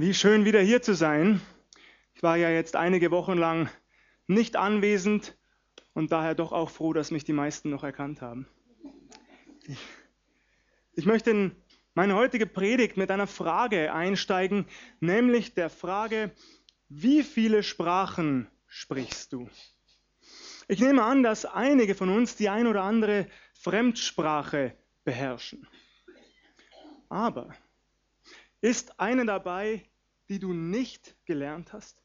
Wie schön wieder hier zu sein. Ich war ja jetzt einige Wochen lang nicht anwesend und daher doch auch froh, dass mich die meisten noch erkannt haben. Ich möchte in meine heutige Predigt mit einer Frage einsteigen, nämlich der Frage, wie viele Sprachen sprichst du? Ich nehme an, dass einige von uns die ein oder andere Fremdsprache beherrschen. Aber ist eine dabei, die du nicht gelernt hast?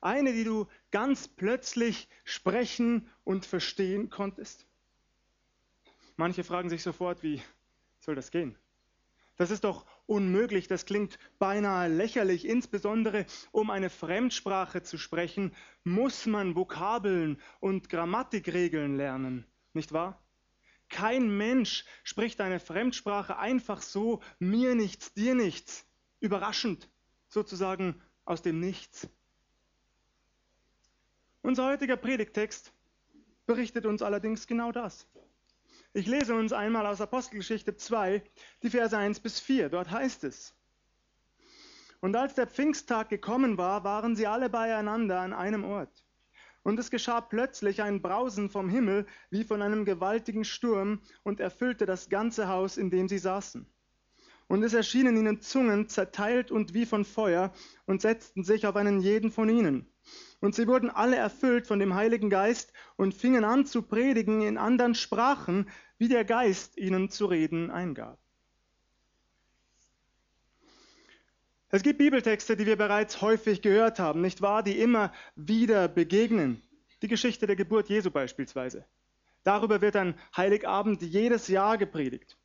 Eine, die du ganz plötzlich sprechen und verstehen konntest? Manche fragen sich sofort, wie soll das gehen? Das ist doch unmöglich, das klingt beinahe lächerlich. Insbesondere um eine Fremdsprache zu sprechen, muss man Vokabeln und Grammatikregeln lernen, nicht wahr? Kein Mensch spricht eine Fremdsprache einfach so, mir nichts, dir nichts, überraschend, sozusagen aus dem Nichts. Unser heutiger Predigtext berichtet uns allerdings genau das. Ich lese uns einmal aus Apostelgeschichte 2, die Verse 1 bis 4. Dort heißt es, und als der Pfingsttag gekommen war, waren sie alle beieinander an einem Ort. Und es geschah plötzlich ein Brausen vom Himmel wie von einem gewaltigen Sturm und erfüllte das ganze Haus, in dem sie saßen. Und es erschienen ihnen Zungen zerteilt und wie von Feuer und setzten sich auf einen jeden von ihnen. Und sie wurden alle erfüllt von dem Heiligen Geist und fingen an zu predigen in anderen Sprachen, wie der Geist ihnen zu reden eingab. Es gibt Bibeltexte, die wir bereits häufig gehört haben, nicht wahr, die immer wieder begegnen. Die Geschichte der Geburt Jesu beispielsweise. Darüber wird an Heiligabend jedes Jahr gepredigt.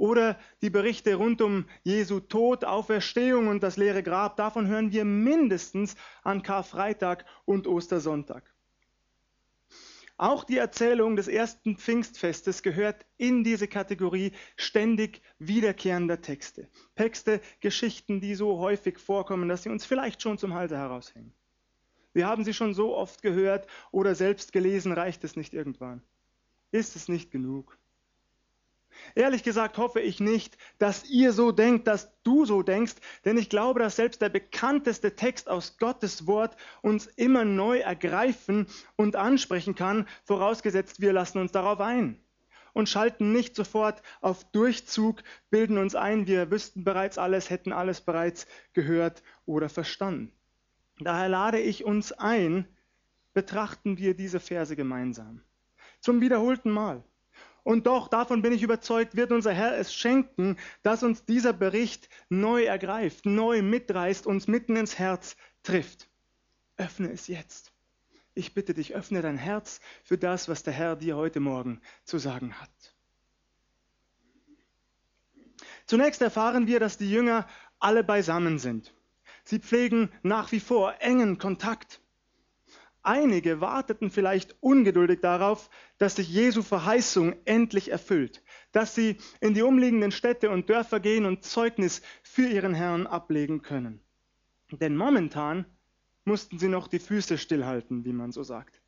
Oder die Berichte rund um Jesu Tod, Auferstehung und das leere Grab, davon hören wir mindestens an Karfreitag und Ostersonntag. Auch die Erzählung des ersten Pfingstfestes gehört in diese Kategorie ständig wiederkehrender Texte. Texte, Geschichten, die so häufig vorkommen, dass sie uns vielleicht schon zum Halse heraushängen. Wir haben sie schon so oft gehört oder selbst gelesen, reicht es nicht irgendwann? Ist es nicht genug? Ehrlich gesagt hoffe ich nicht, dass ihr so denkt, dass du so denkst, denn ich glaube, dass selbst der bekannteste Text aus Gottes Wort uns immer neu ergreifen und ansprechen kann, vorausgesetzt wir lassen uns darauf ein und schalten nicht sofort auf Durchzug, bilden uns ein, wir wüssten bereits alles, hätten alles bereits gehört oder verstanden. Daher lade ich uns ein, betrachten wir diese Verse gemeinsam. Zum wiederholten Mal. Und doch, davon bin ich überzeugt, wird unser Herr es schenken, dass uns dieser Bericht neu ergreift, neu mitreißt, uns mitten ins Herz trifft. Öffne es jetzt. Ich bitte dich, öffne dein Herz für das, was der Herr dir heute Morgen zu sagen hat. Zunächst erfahren wir, dass die Jünger alle beisammen sind. Sie pflegen nach wie vor engen Kontakt. Einige warteten vielleicht ungeduldig darauf, dass sich Jesu Verheißung endlich erfüllt, dass sie in die umliegenden Städte und Dörfer gehen und Zeugnis für ihren Herrn ablegen können. Denn momentan mussten sie noch die Füße stillhalten, wie man so sagt.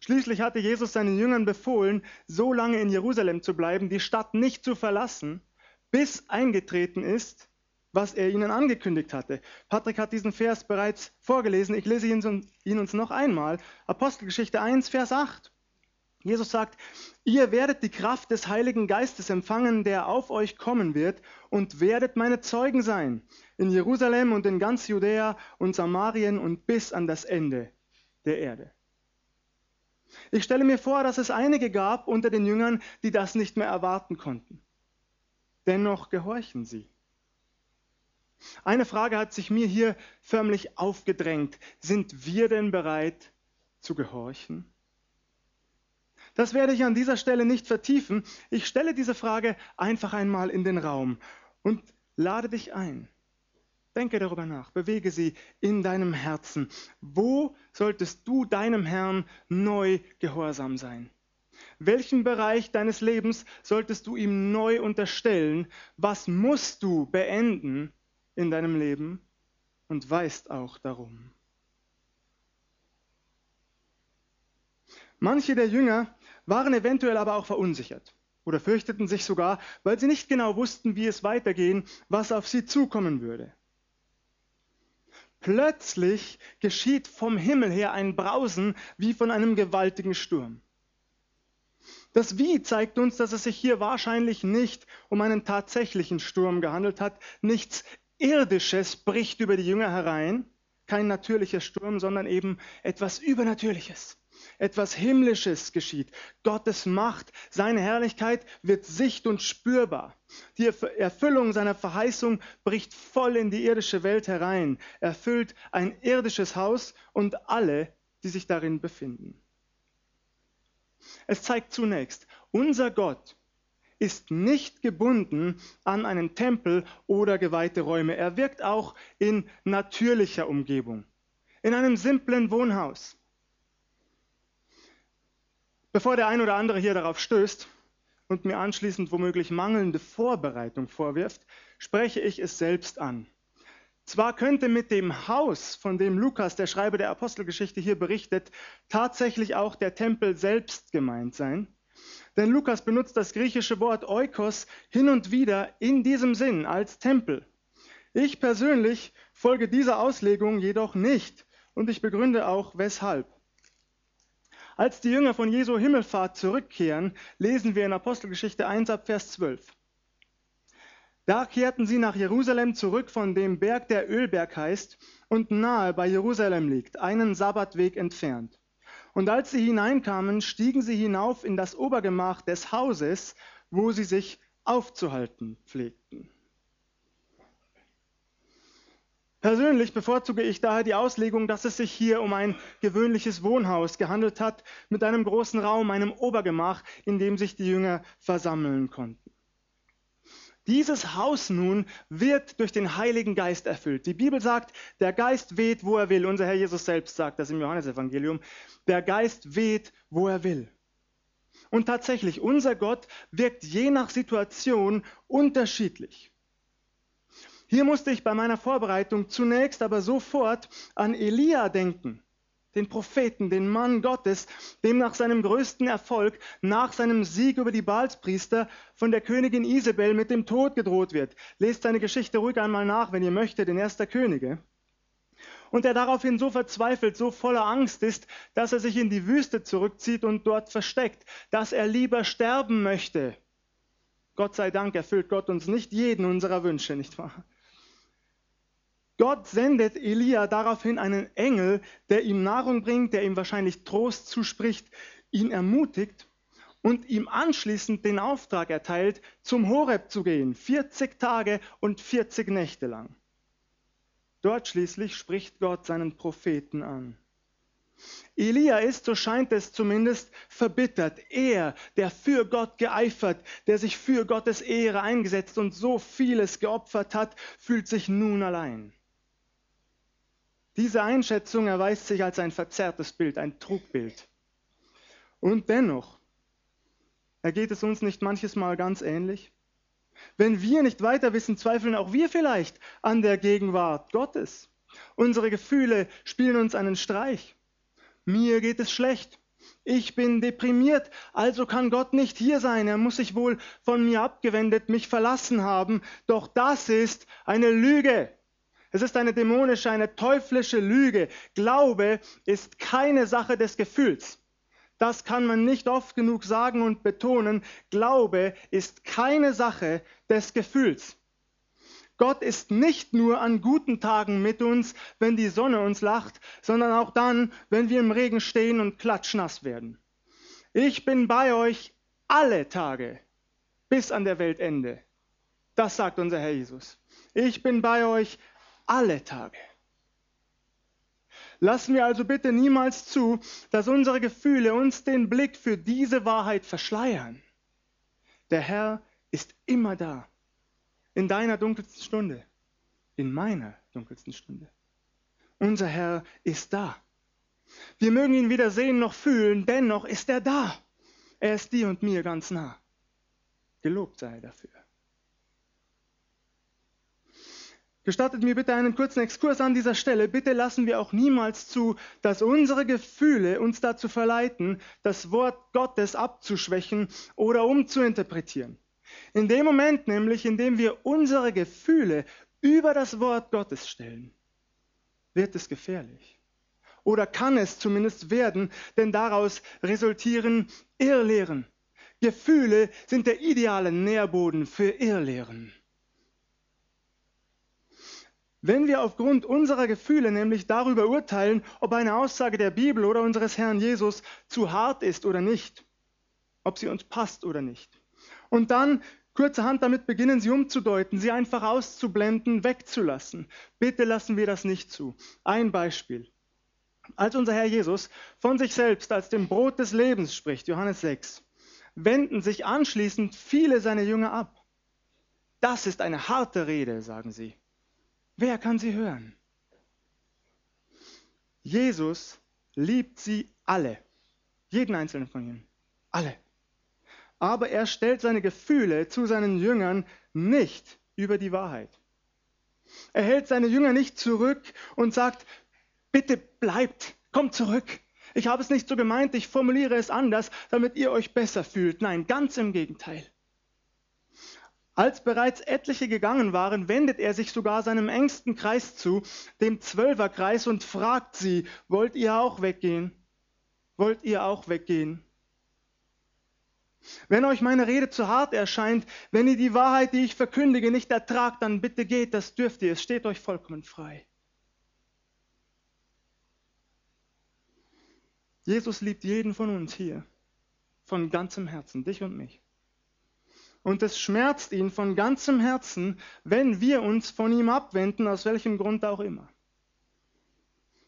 Schließlich hatte Jesus seinen Jüngern befohlen, so lange in Jerusalem zu bleiben, die Stadt nicht zu verlassen, bis eingetreten ist, was er ihnen angekündigt hatte. Patrick hat diesen Vers bereits vorgelesen. Ich lese ihn uns noch einmal. Apostelgeschichte 1, Vers 8. Jesus sagt, ihr werdet die Kraft des Heiligen Geistes empfangen, der auf euch kommen wird, und werdet meine Zeugen sein, in Jerusalem und in ganz Judäa und Samarien und bis an das Ende der Erde. Ich stelle mir vor, dass es einige gab unter den Jüngern, die das nicht mehr erwarten konnten. Dennoch gehorchen sie. Eine Frage hat sich mir hier förmlich aufgedrängt. Sind wir denn bereit zu gehorchen? Das werde ich an dieser Stelle nicht vertiefen. Ich stelle diese Frage einfach einmal in den Raum und lade dich ein. Denke darüber nach, bewege sie in deinem Herzen. Wo solltest du deinem Herrn neu gehorsam sein? Welchen Bereich deines Lebens solltest du ihm neu unterstellen? Was musst du beenden, in deinem Leben und weißt auch darum. Manche der Jünger waren eventuell aber auch verunsichert oder fürchteten sich sogar, weil sie nicht genau wussten, wie es weitergehen, was auf sie zukommen würde. Plötzlich geschieht vom Himmel her ein Brausen wie von einem gewaltigen Sturm. Das Wie zeigt uns, dass es sich hier wahrscheinlich nicht um einen tatsächlichen Sturm gehandelt hat. Nichts Irdisches bricht über die Jünger herein, kein natürlicher Sturm, sondern eben etwas Übernatürliches. Etwas Himmlisches geschieht. Gottes Macht, seine Herrlichkeit wird sicht- und spürbar. Die Erfüllung seiner Verheißung bricht voll in die irdische Welt herein, erfüllt ein irdisches Haus und alle, die sich darin befinden. Es zeigt zunächst, unser Gott ist nicht gebunden an einen Tempel oder geweihte Räume. Er wirkt auch in natürlicher Umgebung, in einem simplen Wohnhaus. Bevor der ein oder andere hier darauf stößt und mir anschließend womöglich mangelnde Vorbereitung vorwirft, spreche ich es selbst an. Zwar könnte mit dem Haus, von dem Lukas, der Schreiber der Apostelgeschichte, hier berichtet, tatsächlich auch der Tempel selbst gemeint sein. Denn Lukas benutzt das griechische Wort Oikos hin und wieder in diesem Sinn als Tempel. Ich persönlich folge dieser Auslegung jedoch nicht und ich begründe auch weshalb. Als die Jünger von Jesu Himmelfahrt zurückkehren, lesen wir in Apostelgeschichte 1 ab Vers 12. Da kehrten sie nach Jerusalem zurück von dem Berg, der Ölberg heißt und nahe bei Jerusalem liegt, einen Sabbatweg entfernt. Und als sie hineinkamen, stiegen sie hinauf in das Obergemach des Hauses, wo sie sich aufzuhalten pflegten. Persönlich bevorzuge ich daher die Auslegung, dass es sich hier um ein gewöhnliches Wohnhaus gehandelt hat, mit einem großen Raum, einem Obergemach, in dem sich die Jünger versammeln konnten. Dieses Haus nun wird durch den Heiligen Geist erfüllt. Die Bibel sagt, der Geist weht, wo er will. Unser Herr Jesus selbst sagt das im Johannesevangelium. Der Geist weht, wo er will. Und tatsächlich, unser Gott wirkt je nach Situation unterschiedlich. Hier musste ich bei meiner Vorbereitung zunächst aber sofort an Elia denken den Propheten, den Mann Gottes, dem nach seinem größten Erfolg, nach seinem Sieg über die Baalspriester von der Königin Isabel mit dem Tod gedroht wird. Lest seine Geschichte ruhig einmal nach, wenn ihr möchtet, in Erster Könige. Und er daraufhin so verzweifelt, so voller Angst ist, dass er sich in die Wüste zurückzieht und dort versteckt, dass er lieber sterben möchte. Gott sei Dank erfüllt Gott uns nicht jeden unserer Wünsche, nicht wahr? Gott sendet Elia daraufhin einen Engel, der ihm Nahrung bringt, der ihm wahrscheinlich Trost zuspricht, ihn ermutigt und ihm anschließend den Auftrag erteilt, zum Horeb zu gehen, 40 Tage und 40 Nächte lang. Dort schließlich spricht Gott seinen Propheten an. Elia ist, so scheint es zumindest, verbittert. Er, der für Gott geeifert, der sich für Gottes Ehre eingesetzt und so vieles geopfert hat, fühlt sich nun allein. Diese Einschätzung erweist sich als ein verzerrtes Bild, ein Trugbild. Und dennoch, ergeht es uns nicht manches Mal ganz ähnlich? Wenn wir nicht weiter wissen, zweifeln auch wir vielleicht an der Gegenwart Gottes. Unsere Gefühle spielen uns einen Streich. Mir geht es schlecht. Ich bin deprimiert, also kann Gott nicht hier sein. Er muss sich wohl von mir abgewendet, mich verlassen haben. Doch das ist eine Lüge. Es ist eine dämonische, eine teuflische Lüge. Glaube ist keine Sache des Gefühls. Das kann man nicht oft genug sagen und betonen. Glaube ist keine Sache des Gefühls. Gott ist nicht nur an guten Tagen mit uns, wenn die Sonne uns lacht, sondern auch dann, wenn wir im Regen stehen und klatschnass werden. Ich bin bei euch alle Tage bis an der Weltende. Das sagt unser Herr Jesus. Ich bin bei euch alle Tage. Lassen wir also bitte niemals zu, dass unsere Gefühle uns den Blick für diese Wahrheit verschleiern. Der Herr ist immer da, in deiner dunkelsten Stunde, in meiner dunkelsten Stunde. Unser Herr ist da. Wir mögen ihn weder sehen noch fühlen, dennoch ist er da. Er ist dir und mir ganz nah. Gelobt sei er dafür. Gestattet mir bitte einen kurzen Exkurs an dieser Stelle. Bitte lassen wir auch niemals zu, dass unsere Gefühle uns dazu verleiten, das Wort Gottes abzuschwächen oder umzuinterpretieren. In dem Moment nämlich, in dem wir unsere Gefühle über das Wort Gottes stellen, wird es gefährlich. Oder kann es zumindest werden, denn daraus resultieren Irrlehren. Gefühle sind der ideale Nährboden für Irrlehren. Wenn wir aufgrund unserer Gefühle nämlich darüber urteilen, ob eine Aussage der Bibel oder unseres Herrn Jesus zu hart ist oder nicht, ob sie uns passt oder nicht, und dann kurzerhand damit beginnen, sie umzudeuten, sie einfach auszublenden, wegzulassen, bitte lassen wir das nicht zu. Ein Beispiel. Als unser Herr Jesus von sich selbst als dem Brot des Lebens spricht, Johannes 6, wenden sich anschließend viele seiner Jünger ab. Das ist eine harte Rede, sagen sie. Wer kann sie hören? Jesus liebt sie alle. Jeden einzelnen von ihnen. Alle. Aber er stellt seine Gefühle zu seinen Jüngern nicht über die Wahrheit. Er hält seine Jünger nicht zurück und sagt, bitte bleibt, kommt zurück. Ich habe es nicht so gemeint, ich formuliere es anders, damit ihr euch besser fühlt. Nein, ganz im Gegenteil. Als bereits etliche gegangen waren, wendet er sich sogar seinem engsten Kreis zu, dem Zwölferkreis, und fragt sie, wollt ihr auch weggehen? Wollt ihr auch weggehen? Wenn euch meine Rede zu hart erscheint, wenn ihr die Wahrheit, die ich verkündige, nicht ertragt, dann bitte geht, das dürft ihr, es steht euch vollkommen frei. Jesus liebt jeden von uns hier, von ganzem Herzen, dich und mich. Und es schmerzt ihn von ganzem Herzen, wenn wir uns von ihm abwenden, aus welchem Grund auch immer.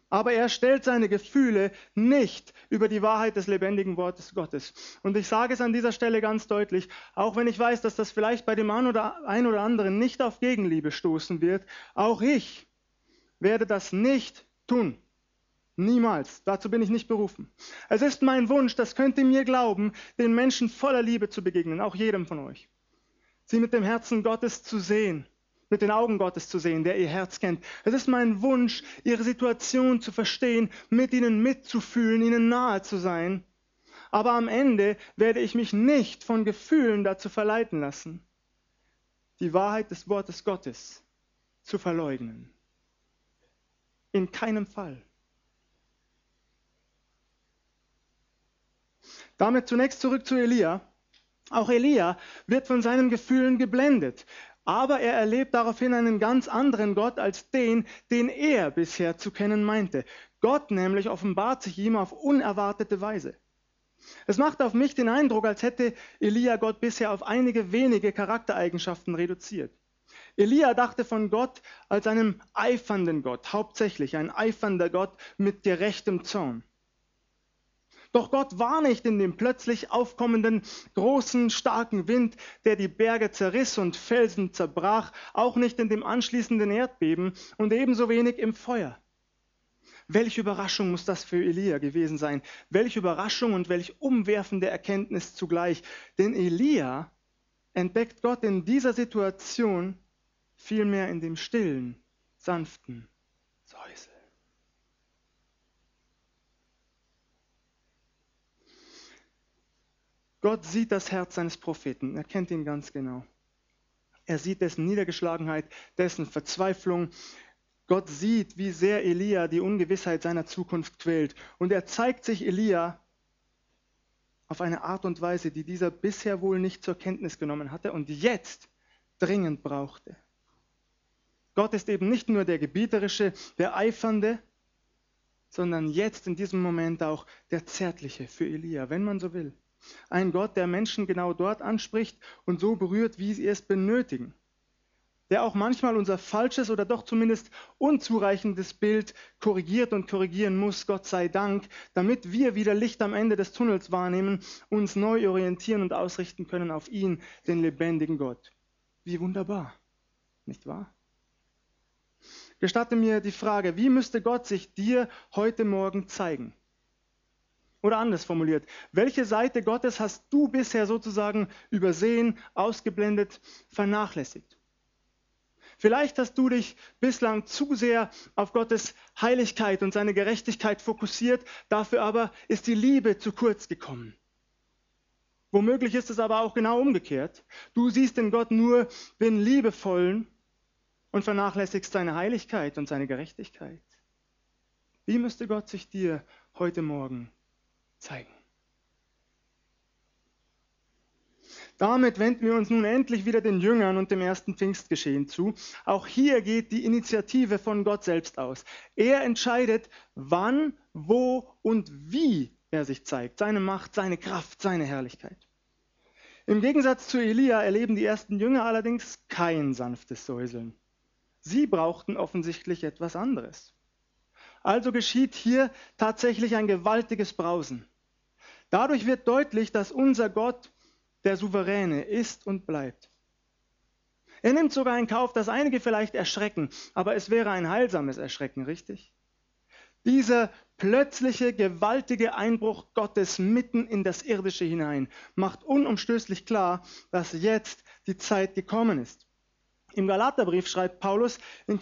Aber er stellt seine Gefühle nicht über die Wahrheit des lebendigen Wortes Gottes. Und ich sage es an dieser Stelle ganz deutlich, auch wenn ich weiß, dass das vielleicht bei dem einen oder, ein oder anderen nicht auf Gegenliebe stoßen wird, auch ich werde das nicht tun. Niemals. Dazu bin ich nicht berufen. Es ist mein Wunsch, das könnt ihr mir glauben, den Menschen voller Liebe zu begegnen, auch jedem von euch. Sie mit dem Herzen Gottes zu sehen, mit den Augen Gottes zu sehen, der ihr Herz kennt. Es ist mein Wunsch, ihre Situation zu verstehen, mit ihnen mitzufühlen, ihnen nahe zu sein. Aber am Ende werde ich mich nicht von Gefühlen dazu verleiten lassen, die Wahrheit des Wortes Gottes zu verleugnen. In keinem Fall. Damit zunächst zurück zu Elia. Auch Elia wird von seinen Gefühlen geblendet, aber er erlebt daraufhin einen ganz anderen Gott als den, den er bisher zu kennen meinte. Gott nämlich offenbart sich ihm auf unerwartete Weise. Es macht auf mich den Eindruck, als hätte Elia Gott bisher auf einige wenige Charaktereigenschaften reduziert. Elia dachte von Gott als einem eifernden Gott, hauptsächlich ein eifernder Gott mit gerechtem Zorn. Doch Gott war nicht in dem plötzlich aufkommenden großen, starken Wind, der die Berge zerriss und Felsen zerbrach, auch nicht in dem anschließenden Erdbeben und ebenso wenig im Feuer. Welche Überraschung muss das für Elia gewesen sein? Welche Überraschung und welch umwerfende Erkenntnis zugleich. Denn Elia entdeckt Gott in dieser Situation vielmehr in dem stillen, sanften Säuseln. Gott sieht das Herz seines Propheten, er kennt ihn ganz genau. Er sieht dessen Niedergeschlagenheit, dessen Verzweiflung. Gott sieht, wie sehr Elia die Ungewissheit seiner Zukunft quält. Und er zeigt sich Elia auf eine Art und Weise, die dieser bisher wohl nicht zur Kenntnis genommen hatte und jetzt dringend brauchte. Gott ist eben nicht nur der gebieterische, der eifernde, sondern jetzt in diesem Moment auch der zärtliche für Elia, wenn man so will. Ein Gott, der Menschen genau dort anspricht und so berührt, wie sie es benötigen. Der auch manchmal unser falsches oder doch zumindest unzureichendes Bild korrigiert und korrigieren muss, Gott sei Dank, damit wir wieder Licht am Ende des Tunnels wahrnehmen, uns neu orientieren und ausrichten können auf ihn, den lebendigen Gott. Wie wunderbar, nicht wahr? Gestatte mir die Frage, wie müsste Gott sich dir heute Morgen zeigen? Oder anders formuliert, welche Seite Gottes hast du bisher sozusagen übersehen, ausgeblendet, vernachlässigt? Vielleicht hast du dich bislang zu sehr auf Gottes Heiligkeit und seine Gerechtigkeit fokussiert, dafür aber ist die Liebe zu kurz gekommen. Womöglich ist es aber auch genau umgekehrt. Du siehst in Gott nur den Liebevollen und vernachlässigst seine Heiligkeit und seine Gerechtigkeit. Wie müsste Gott sich dir heute Morgen zeigen? Damit wenden wir uns nun endlich wieder den Jüngern und dem ersten Pfingstgeschehen zu. Auch hier geht die Initiative von Gott selbst aus. Er entscheidet, wann, wo und wie er sich zeigt. Seine Macht, seine Kraft, seine Herrlichkeit. Im Gegensatz zu Elia erleben die ersten Jünger allerdings kein sanftes Säuseln. Sie brauchten offensichtlich etwas anderes. Also geschieht hier tatsächlich ein gewaltiges Brausen. Dadurch wird deutlich, dass unser Gott der Souveräne ist und bleibt. Er nimmt sogar in Kauf, dass einige vielleicht erschrecken, aber es wäre ein heilsames Erschrecken, richtig? Dieser plötzliche, gewaltige Einbruch Gottes mitten in das Irdische hinein macht unumstößlich klar, dass jetzt die Zeit gekommen ist. Im Galaterbrief schreibt Paulus in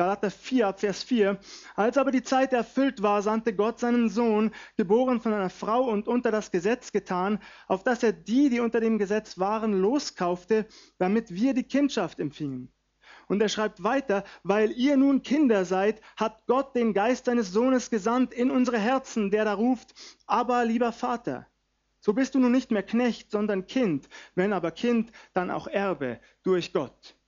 Galater 4, Vers 4. Als aber die Zeit erfüllt war, sandte Gott seinen Sohn, geboren von einer Frau und unter das Gesetz getan, auf dass er die, die unter dem Gesetz waren, loskaufte, damit wir die Kindschaft empfingen. Und er schreibt weiter, weil ihr nun Kinder seid, hat Gott den Geist seines Sohnes gesandt in unsere Herzen, der da ruft, aber lieber Vater. So bist du nun nicht mehr Knecht, sondern Kind, wenn aber Kind, dann auch Erbe durch Gott.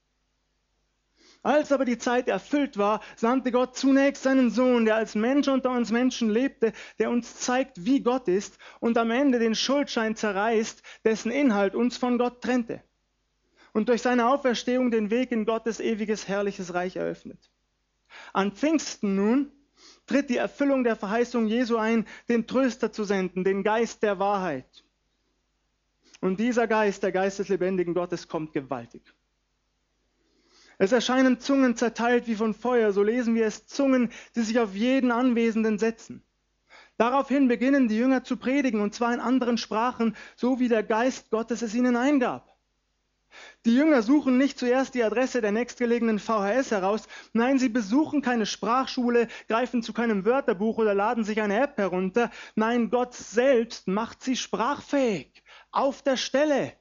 Als aber die Zeit erfüllt war, sandte Gott zunächst seinen Sohn, der als Mensch unter uns Menschen lebte, der uns zeigt, wie Gott ist und am Ende den Schuldschein zerreißt, dessen Inhalt uns von Gott trennte. Und durch seine Auferstehung den Weg in Gottes ewiges, herrliches Reich eröffnet. An Pfingsten nun tritt die Erfüllung der Verheißung Jesu ein, den Tröster zu senden, den Geist der Wahrheit. Und dieser Geist, der Geist des lebendigen Gottes, kommt gewaltig. Es erscheinen Zungen zerteilt wie von Feuer, so lesen wir es, Zungen, die sich auf jeden Anwesenden setzen. Daraufhin beginnen die Jünger zu predigen, und zwar in anderen Sprachen, so wie der Geist Gottes es ihnen eingab. Die Jünger suchen nicht zuerst die Adresse der nächstgelegenen VHS heraus, nein, sie besuchen keine Sprachschule, greifen zu keinem Wörterbuch oder laden sich eine App herunter, nein, Gott selbst macht sie sprachfähig, auf der Stelle.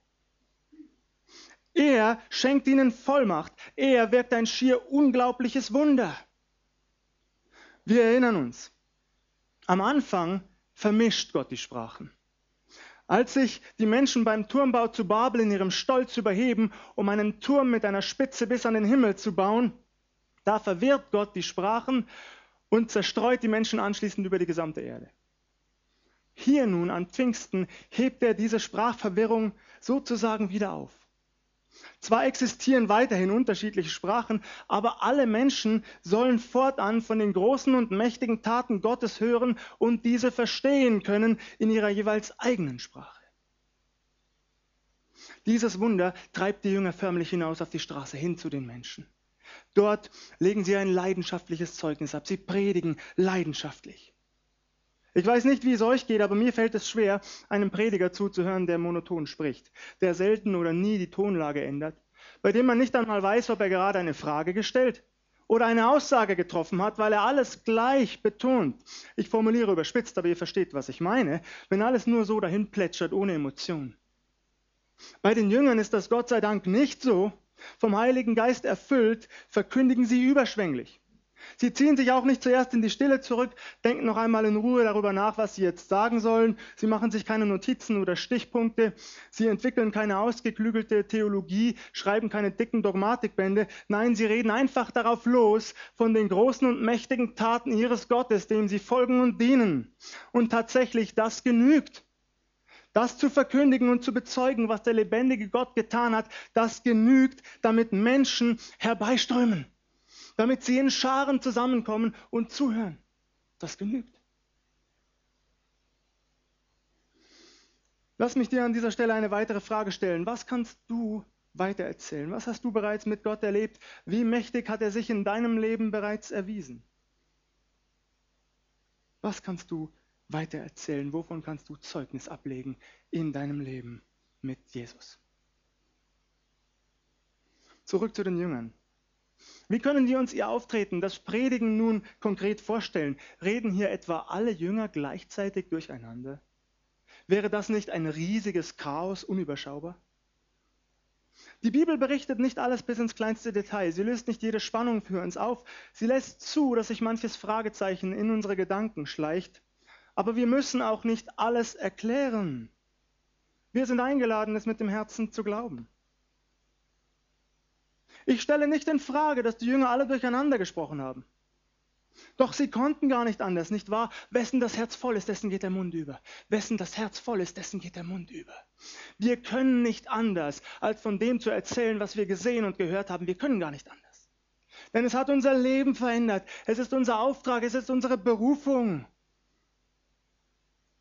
Er schenkt ihnen Vollmacht. Er wirkt ein schier unglaubliches Wunder. Wir erinnern uns, am Anfang vermischt Gott die Sprachen. Als sich die Menschen beim Turmbau zu Babel in ihrem Stolz überheben, um einen Turm mit einer Spitze bis an den Himmel zu bauen, da verwirrt Gott die Sprachen und zerstreut die Menschen anschließend über die gesamte Erde. Hier nun an Pfingsten hebt er diese Sprachverwirrung sozusagen wieder auf. Zwar existieren weiterhin unterschiedliche Sprachen, aber alle Menschen sollen fortan von den großen und mächtigen Taten Gottes hören und diese verstehen können in ihrer jeweils eigenen Sprache. Dieses Wunder treibt die Jünger förmlich hinaus auf die Straße hin zu den Menschen. Dort legen sie ein leidenschaftliches Zeugnis ab. Sie predigen leidenschaftlich. Ich weiß nicht, wie es euch geht, aber mir fällt es schwer, einem Prediger zuzuhören, der monoton spricht, der selten oder nie die Tonlage ändert, bei dem man nicht einmal weiß, ob er gerade eine Frage gestellt oder eine Aussage getroffen hat, weil er alles gleich betont. Ich formuliere überspitzt, aber ihr versteht, was ich meine, wenn alles nur so dahin plätschert, ohne Emotion. Bei den Jüngern ist das Gott sei Dank nicht so. Vom Heiligen Geist erfüllt, verkündigen sie überschwänglich. Sie ziehen sich auch nicht zuerst in die Stille zurück, denken noch einmal in Ruhe darüber nach, was sie jetzt sagen sollen. Sie machen sich keine Notizen oder Stichpunkte. Sie entwickeln keine ausgeklügelte Theologie, schreiben keine dicken Dogmatikbände. Nein, sie reden einfach darauf los von den großen und mächtigen Taten ihres Gottes, dem sie folgen und dienen. Und tatsächlich, das genügt. Das zu verkündigen und zu bezeugen, was der lebendige Gott getan hat, das genügt, damit Menschen herbeiströmen damit sie in Scharen zusammenkommen und zuhören. Das genügt. Lass mich dir an dieser Stelle eine weitere Frage stellen. Was kannst du weitererzählen? Was hast du bereits mit Gott erlebt? Wie mächtig hat er sich in deinem Leben bereits erwiesen? Was kannst du weitererzählen? Wovon kannst du Zeugnis ablegen in deinem Leben mit Jesus? Zurück zu den Jüngern. Wie können wir uns ihr Auftreten, das Predigen nun konkret vorstellen? Reden hier etwa alle Jünger gleichzeitig durcheinander? Wäre das nicht ein riesiges Chaos, unüberschaubar? Die Bibel berichtet nicht alles bis ins kleinste Detail. Sie löst nicht jede Spannung für uns auf. Sie lässt zu, dass sich manches Fragezeichen in unsere Gedanken schleicht. Aber wir müssen auch nicht alles erklären. Wir sind eingeladen, es mit dem Herzen zu glauben. Ich stelle nicht in Frage, dass die Jünger alle durcheinander gesprochen haben. Doch sie konnten gar nicht anders, nicht wahr? Wessen das Herz voll ist, dessen geht der Mund über. Wessen das Herz voll ist, dessen geht der Mund über. Wir können nicht anders, als von dem zu erzählen, was wir gesehen und gehört haben. Wir können gar nicht anders. Denn es hat unser Leben verändert. Es ist unser Auftrag, es ist unsere Berufung.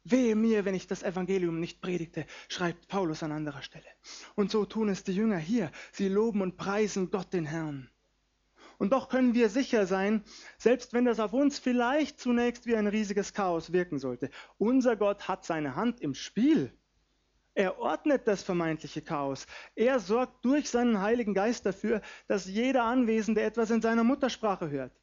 Wehe mir, wenn ich das Evangelium nicht predigte, schreibt Paulus an anderer Stelle. Und so tun es die Jünger hier. Sie loben und preisen Gott den Herrn. Und doch können wir sicher sein, selbst wenn das auf uns vielleicht zunächst wie ein riesiges Chaos wirken sollte, unser Gott hat seine Hand im Spiel. Er ordnet das vermeintliche Chaos. Er sorgt durch seinen Heiligen Geist dafür, dass jeder Anwesende etwas in seiner Muttersprache hört.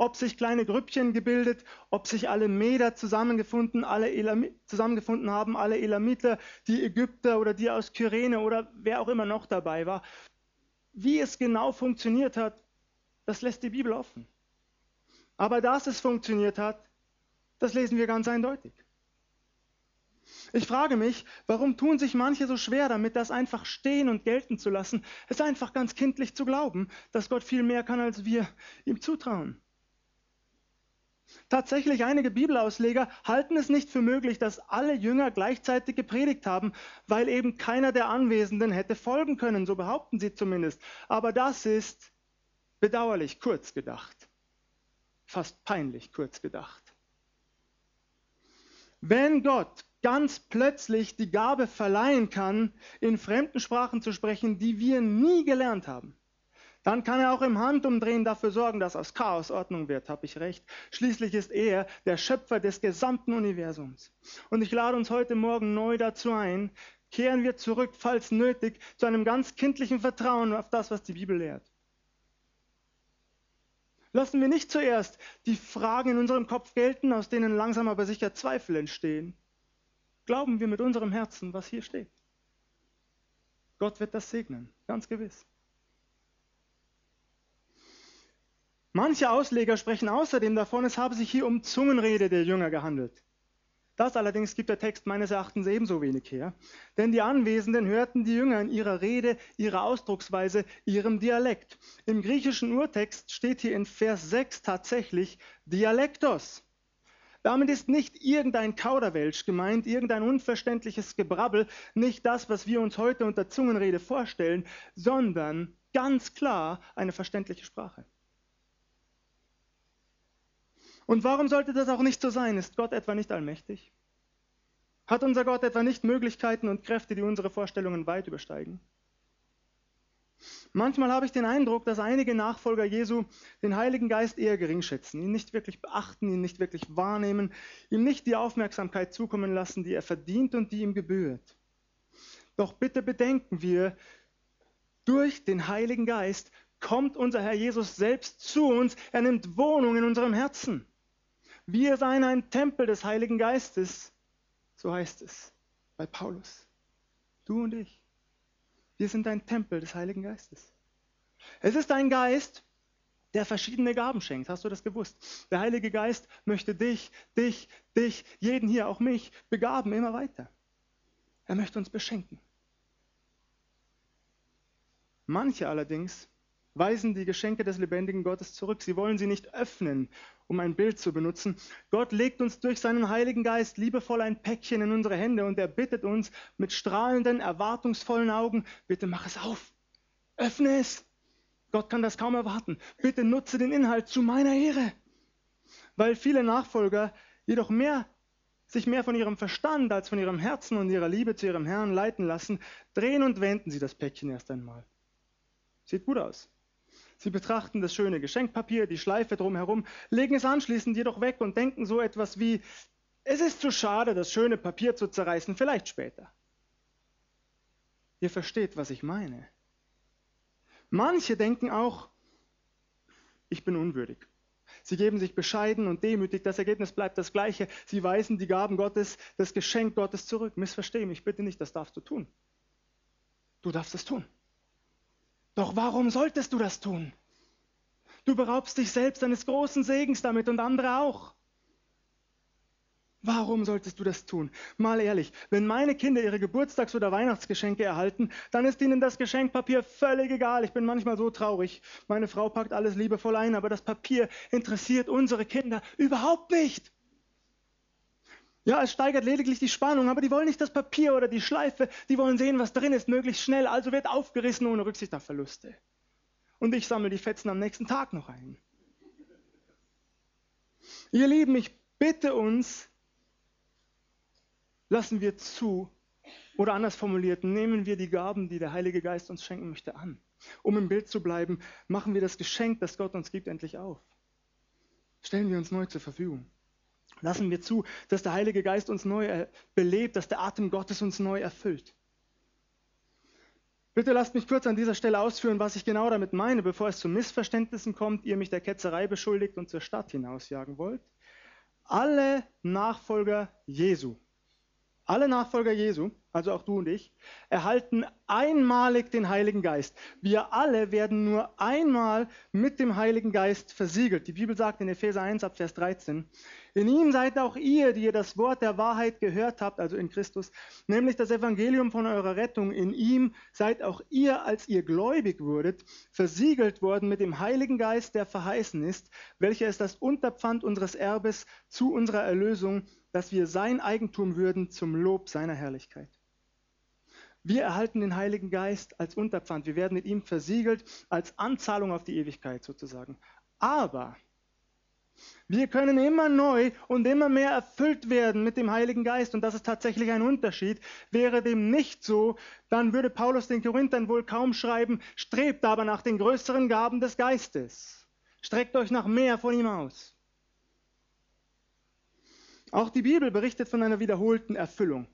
Ob sich kleine Grüppchen gebildet, ob sich alle Meder zusammengefunden, alle Elam zusammengefunden haben, alle Elamiter, die Ägypter oder die aus Kyrene oder wer auch immer noch dabei war. Wie es genau funktioniert hat, das lässt die Bibel offen. Aber dass es funktioniert hat, das lesen wir ganz eindeutig. Ich frage mich, warum tun sich manche so schwer damit, das einfach stehen und gelten zu lassen, es einfach ganz kindlich zu glauben, dass Gott viel mehr kann, als wir ihm zutrauen. Tatsächlich einige Bibelausleger halten es nicht für möglich, dass alle Jünger gleichzeitig gepredigt haben, weil eben keiner der Anwesenden hätte folgen können, so behaupten sie zumindest. Aber das ist Bedauerlich kurz gedacht. Fast peinlich kurz gedacht. Wenn Gott ganz plötzlich die Gabe verleihen kann, in fremden Sprachen zu sprechen, die wir nie gelernt haben, dann kann er auch im Handumdrehen dafür sorgen, dass aus Chaos Ordnung wird, habe ich recht. Schließlich ist er der Schöpfer des gesamten Universums. Und ich lade uns heute Morgen neu dazu ein, kehren wir zurück, falls nötig, zu einem ganz kindlichen Vertrauen auf das, was die Bibel lehrt. Lassen wir nicht zuerst die Fragen in unserem Kopf gelten, aus denen langsam aber sicher Zweifel entstehen. Glauben wir mit unserem Herzen, was hier steht. Gott wird das segnen, ganz gewiss. Manche Ausleger sprechen außerdem davon, es habe sich hier um Zungenrede der Jünger gehandelt. Das allerdings gibt der Text meines Erachtens ebenso wenig her, denn die Anwesenden hörten die Jünger in ihrer Rede, ihrer Ausdrucksweise, ihrem Dialekt. Im griechischen Urtext steht hier in Vers 6 tatsächlich Dialektos. Damit ist nicht irgendein Kauderwelsch gemeint, irgendein unverständliches Gebrabbel, nicht das, was wir uns heute unter Zungenrede vorstellen, sondern ganz klar eine verständliche Sprache. Und warum sollte das auch nicht so sein? Ist Gott etwa nicht allmächtig? Hat unser Gott etwa nicht Möglichkeiten und Kräfte, die unsere Vorstellungen weit übersteigen? Manchmal habe ich den Eindruck, dass einige Nachfolger Jesu den Heiligen Geist eher geringschätzen, ihn nicht wirklich beachten, ihn nicht wirklich wahrnehmen, ihm nicht die Aufmerksamkeit zukommen lassen, die er verdient und die ihm gebührt. Doch bitte bedenken wir, durch den Heiligen Geist kommt unser Herr Jesus selbst zu uns, er nimmt Wohnung in unserem Herzen. Wir seien ein Tempel des Heiligen Geistes, so heißt es bei Paulus. Du und ich, wir sind ein Tempel des Heiligen Geistes. Es ist ein Geist, der verschiedene Gaben schenkt. Hast du das gewusst? Der Heilige Geist möchte dich, dich, dich, jeden hier, auch mich, begaben immer weiter. Er möchte uns beschenken. Manche allerdings weisen die Geschenke des lebendigen Gottes zurück. Sie wollen sie nicht öffnen, um ein Bild zu benutzen. Gott legt uns durch seinen Heiligen Geist liebevoll ein Päckchen in unsere Hände und er bittet uns mit strahlenden, erwartungsvollen Augen, bitte mach es auf, öffne es. Gott kann das kaum erwarten. Bitte nutze den Inhalt zu meiner Ehre. Weil viele Nachfolger jedoch mehr sich mehr von ihrem Verstand als von ihrem Herzen und ihrer Liebe zu ihrem Herrn leiten lassen, drehen und wenden sie das Päckchen erst einmal. Sieht gut aus. Sie betrachten das schöne Geschenkpapier, die Schleife drumherum, legen es anschließend jedoch weg und denken so etwas wie, es ist zu schade, das schöne Papier zu zerreißen, vielleicht später. Ihr versteht, was ich meine. Manche denken auch, ich bin unwürdig. Sie geben sich bescheiden und demütig, das Ergebnis bleibt das gleiche. Sie weisen die Gaben Gottes, das Geschenk Gottes zurück. Missverstehe mich bitte nicht, das darfst du tun. Du darfst es tun. Doch warum solltest du das tun? Du beraubst dich selbst eines großen Segens damit und andere auch. Warum solltest du das tun? Mal ehrlich, wenn meine Kinder ihre Geburtstags- oder Weihnachtsgeschenke erhalten, dann ist ihnen das Geschenkpapier völlig egal. Ich bin manchmal so traurig. Meine Frau packt alles liebevoll ein, aber das Papier interessiert unsere Kinder überhaupt nicht. Ja, es steigert lediglich die Spannung, aber die wollen nicht das Papier oder die Schleife, die wollen sehen, was drin ist, möglichst schnell, also wird aufgerissen ohne Rücksicht auf Verluste. Und ich sammle die Fetzen am nächsten Tag noch ein. Ihr Lieben, ich bitte uns, lassen wir zu, oder anders formuliert, nehmen wir die Gaben, die der Heilige Geist uns schenken möchte, an. Um im Bild zu bleiben, machen wir das Geschenk, das Gott uns gibt, endlich auf. Stellen wir uns neu zur Verfügung. Lassen wir zu, dass der Heilige Geist uns neu belebt, dass der Atem Gottes uns neu erfüllt. Bitte lasst mich kurz an dieser Stelle ausführen, was ich genau damit meine, bevor es zu Missverständnissen kommt, ihr mich der Ketzerei beschuldigt und zur Stadt hinausjagen wollt. Alle Nachfolger Jesu alle Nachfolger Jesu, also auch du und ich, erhalten einmalig den Heiligen Geist. Wir alle werden nur einmal mit dem Heiligen Geist versiegelt. Die Bibel sagt in Epheser 1 ab Vers 13, in ihm seid auch ihr, die ihr das Wort der Wahrheit gehört habt, also in Christus, nämlich das Evangelium von eurer Rettung. In ihm seid auch ihr, als ihr gläubig wurdet, versiegelt worden mit dem Heiligen Geist, der verheißen ist, welcher ist das Unterpfand unseres Erbes zu unserer Erlösung dass wir sein Eigentum würden zum Lob seiner Herrlichkeit. Wir erhalten den Heiligen Geist als Unterpfand. Wir werden mit ihm versiegelt als Anzahlung auf die Ewigkeit sozusagen. Aber wir können immer neu und immer mehr erfüllt werden mit dem Heiligen Geist. Und das ist tatsächlich ein Unterschied. Wäre dem nicht so, dann würde Paulus den Korinthern wohl kaum schreiben, strebt aber nach den größeren Gaben des Geistes. Streckt euch nach mehr von ihm aus. Auch die Bibel berichtet von einer wiederholten Erfüllung.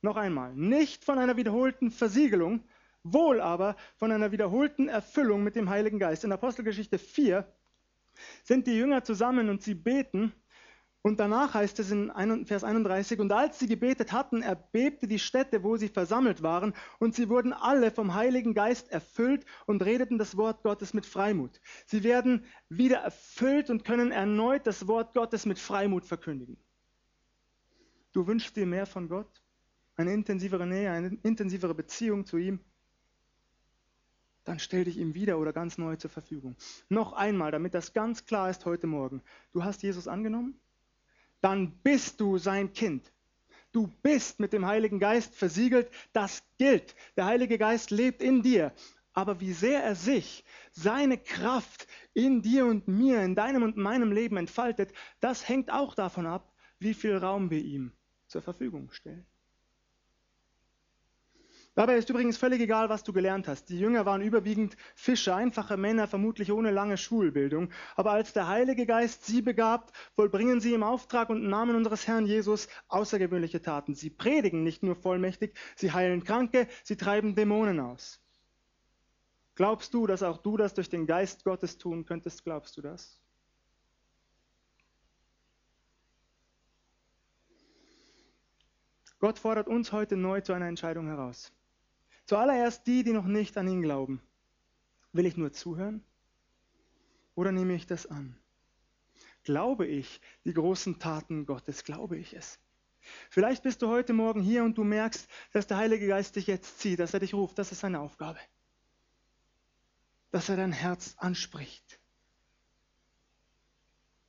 Noch einmal, nicht von einer wiederholten Versiegelung, wohl aber von einer wiederholten Erfüllung mit dem Heiligen Geist. In Apostelgeschichte 4 sind die Jünger zusammen und sie beten. Und danach heißt es in Vers 31, und als sie gebetet hatten, erbebte die Stätte, wo sie versammelt waren, und sie wurden alle vom Heiligen Geist erfüllt und redeten das Wort Gottes mit Freimut. Sie werden wieder erfüllt und können erneut das Wort Gottes mit Freimut verkündigen. Du wünschst dir mehr von Gott, eine intensivere Nähe, eine intensivere Beziehung zu ihm, dann stell dich ihm wieder oder ganz neu zur Verfügung. Noch einmal, damit das ganz klar ist heute Morgen. Du hast Jesus angenommen? Dann bist du sein Kind. Du bist mit dem Heiligen Geist versiegelt. Das gilt. Der Heilige Geist lebt in dir. Aber wie sehr er sich, seine Kraft in dir und mir, in deinem und meinem Leben entfaltet, das hängt auch davon ab, wie viel Raum wir ihm zur Verfügung stellen. Dabei ist übrigens völlig egal, was du gelernt hast. Die Jünger waren überwiegend Fischer, einfache Männer, vermutlich ohne lange Schulbildung. Aber als der Heilige Geist sie begabt, vollbringen sie im Auftrag und im Namen unseres Herrn Jesus außergewöhnliche Taten. Sie predigen nicht nur vollmächtig, sie heilen Kranke, sie treiben Dämonen aus. Glaubst du, dass auch du das durch den Geist Gottes tun könntest? Glaubst du das? Gott fordert uns heute neu zu einer Entscheidung heraus. Zuallererst die, die noch nicht an ihn glauben. Will ich nur zuhören oder nehme ich das an? Glaube ich die großen Taten Gottes? Glaube ich es? Vielleicht bist du heute Morgen hier und du merkst, dass der Heilige Geist dich jetzt zieht, dass er dich ruft. Das ist seine Aufgabe. Dass er dein Herz anspricht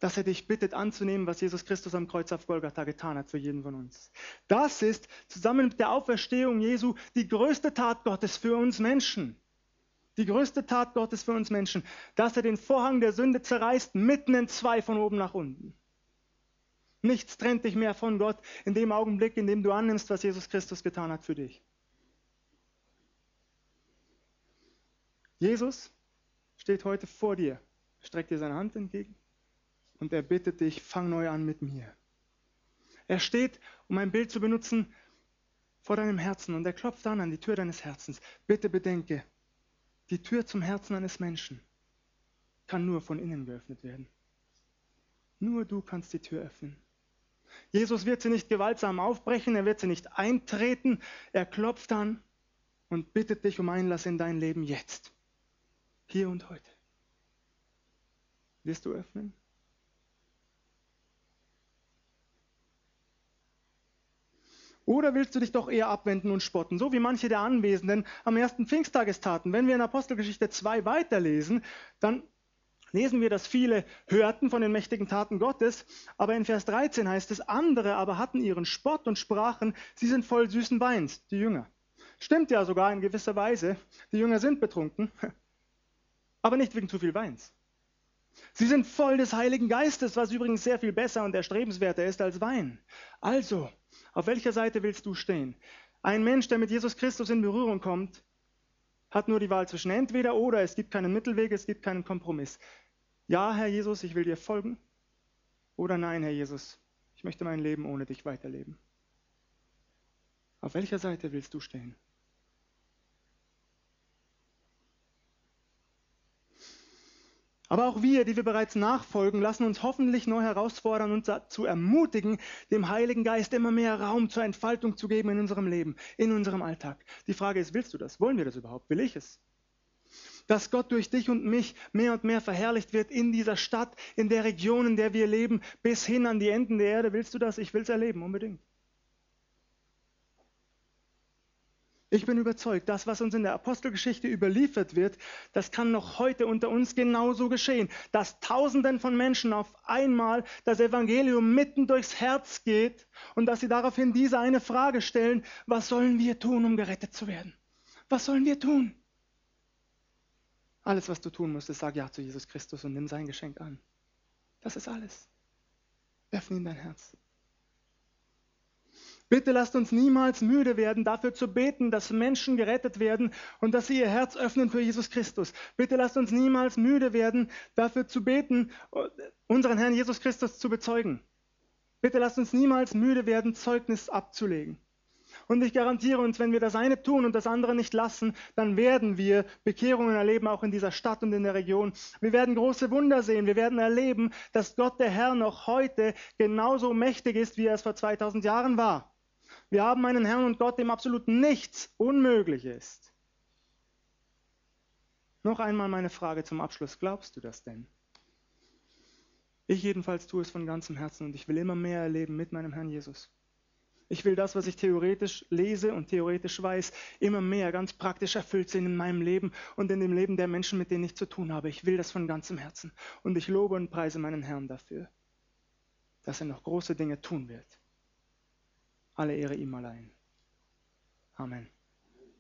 dass er dich bittet anzunehmen, was Jesus Christus am Kreuz auf Golgatha getan hat für jeden von uns. Das ist zusammen mit der Auferstehung Jesu die größte Tat Gottes für uns Menschen. Die größte Tat Gottes für uns Menschen, dass er den Vorhang der Sünde zerreißt, mitten in zwei von oben nach unten. Nichts trennt dich mehr von Gott in dem Augenblick, in dem du annimmst, was Jesus Christus getan hat für dich. Jesus steht heute vor dir, streckt dir seine Hand entgegen und er bittet dich, fang neu an mit mir. Er steht, um ein Bild zu benutzen, vor deinem Herzen und er klopft an an die Tür deines Herzens. Bitte bedenke, die Tür zum Herzen eines Menschen kann nur von innen geöffnet werden. Nur du kannst die Tür öffnen. Jesus wird sie nicht gewaltsam aufbrechen, er wird sie nicht eintreten, er klopft an und bittet dich um Einlass in dein Leben jetzt. Hier und heute. Wirst du öffnen? Oder willst du dich doch eher abwenden und spotten, so wie manche der Anwesenden am ersten Pfingsttag es taten? Wenn wir in Apostelgeschichte 2 weiterlesen, dann lesen wir, dass viele hörten von den mächtigen Taten Gottes, aber in Vers 13 heißt es, andere aber hatten ihren Spott und sprachen, sie sind voll süßen Weins, die Jünger. Stimmt ja sogar in gewisser Weise, die Jünger sind betrunken, aber nicht wegen zu viel Weins. Sie sind voll des Heiligen Geistes, was übrigens sehr viel besser und erstrebenswerter ist als Wein. Also, auf welcher Seite willst du stehen? Ein Mensch, der mit Jesus Christus in Berührung kommt, hat nur die Wahl zwischen entweder oder. Es gibt keinen Mittelweg, es gibt keinen Kompromiss. Ja, Herr Jesus, ich will dir folgen. Oder nein, Herr Jesus, ich möchte mein Leben ohne dich weiterleben. Auf welcher Seite willst du stehen? Aber auch wir, die wir bereits nachfolgen, lassen uns hoffentlich neu herausfordern und dazu ermutigen, dem Heiligen Geist immer mehr Raum zur Entfaltung zu geben in unserem Leben, in unserem Alltag. Die Frage ist, willst du das? Wollen wir das überhaupt? Will ich es? Dass Gott durch dich und mich mehr und mehr verherrlicht wird in dieser Stadt, in der Region, in der wir leben, bis hin an die Enden der Erde. Willst du das? Ich will es erleben, unbedingt. Ich bin überzeugt, das, was uns in der Apostelgeschichte überliefert wird, das kann noch heute unter uns genauso geschehen, dass Tausenden von Menschen auf einmal das Evangelium mitten durchs Herz geht und dass sie daraufhin diese eine Frage stellen, was sollen wir tun, um gerettet zu werden? Was sollen wir tun? Alles, was du tun musst, ist, sag ja zu Jesus Christus und nimm sein Geschenk an. Das ist alles. Öffne ihm dein Herz. Bitte lasst uns niemals müde werden, dafür zu beten, dass Menschen gerettet werden und dass sie ihr Herz öffnen für Jesus Christus. Bitte lasst uns niemals müde werden, dafür zu beten, unseren Herrn Jesus Christus zu bezeugen. Bitte lasst uns niemals müde werden, Zeugnis abzulegen. Und ich garantiere uns, wenn wir das eine tun und das andere nicht lassen, dann werden wir Bekehrungen erleben, auch in dieser Stadt und in der Region. Wir werden große Wunder sehen. Wir werden erleben, dass Gott der Herr noch heute genauso mächtig ist, wie er es vor 2000 Jahren war. Wir haben einen Herrn und Gott, dem absolut nichts unmöglich ist. Noch einmal meine Frage zum Abschluss. Glaubst du das denn? Ich jedenfalls tue es von ganzem Herzen und ich will immer mehr erleben mit meinem Herrn Jesus. Ich will das, was ich theoretisch lese und theoretisch weiß, immer mehr ganz praktisch erfüllt sehen in meinem Leben und in dem Leben der Menschen, mit denen ich zu tun habe. Ich will das von ganzem Herzen. Und ich lobe und preise meinen Herrn dafür, dass er noch große Dinge tun wird. Alle Ehre ihm allein. Amen.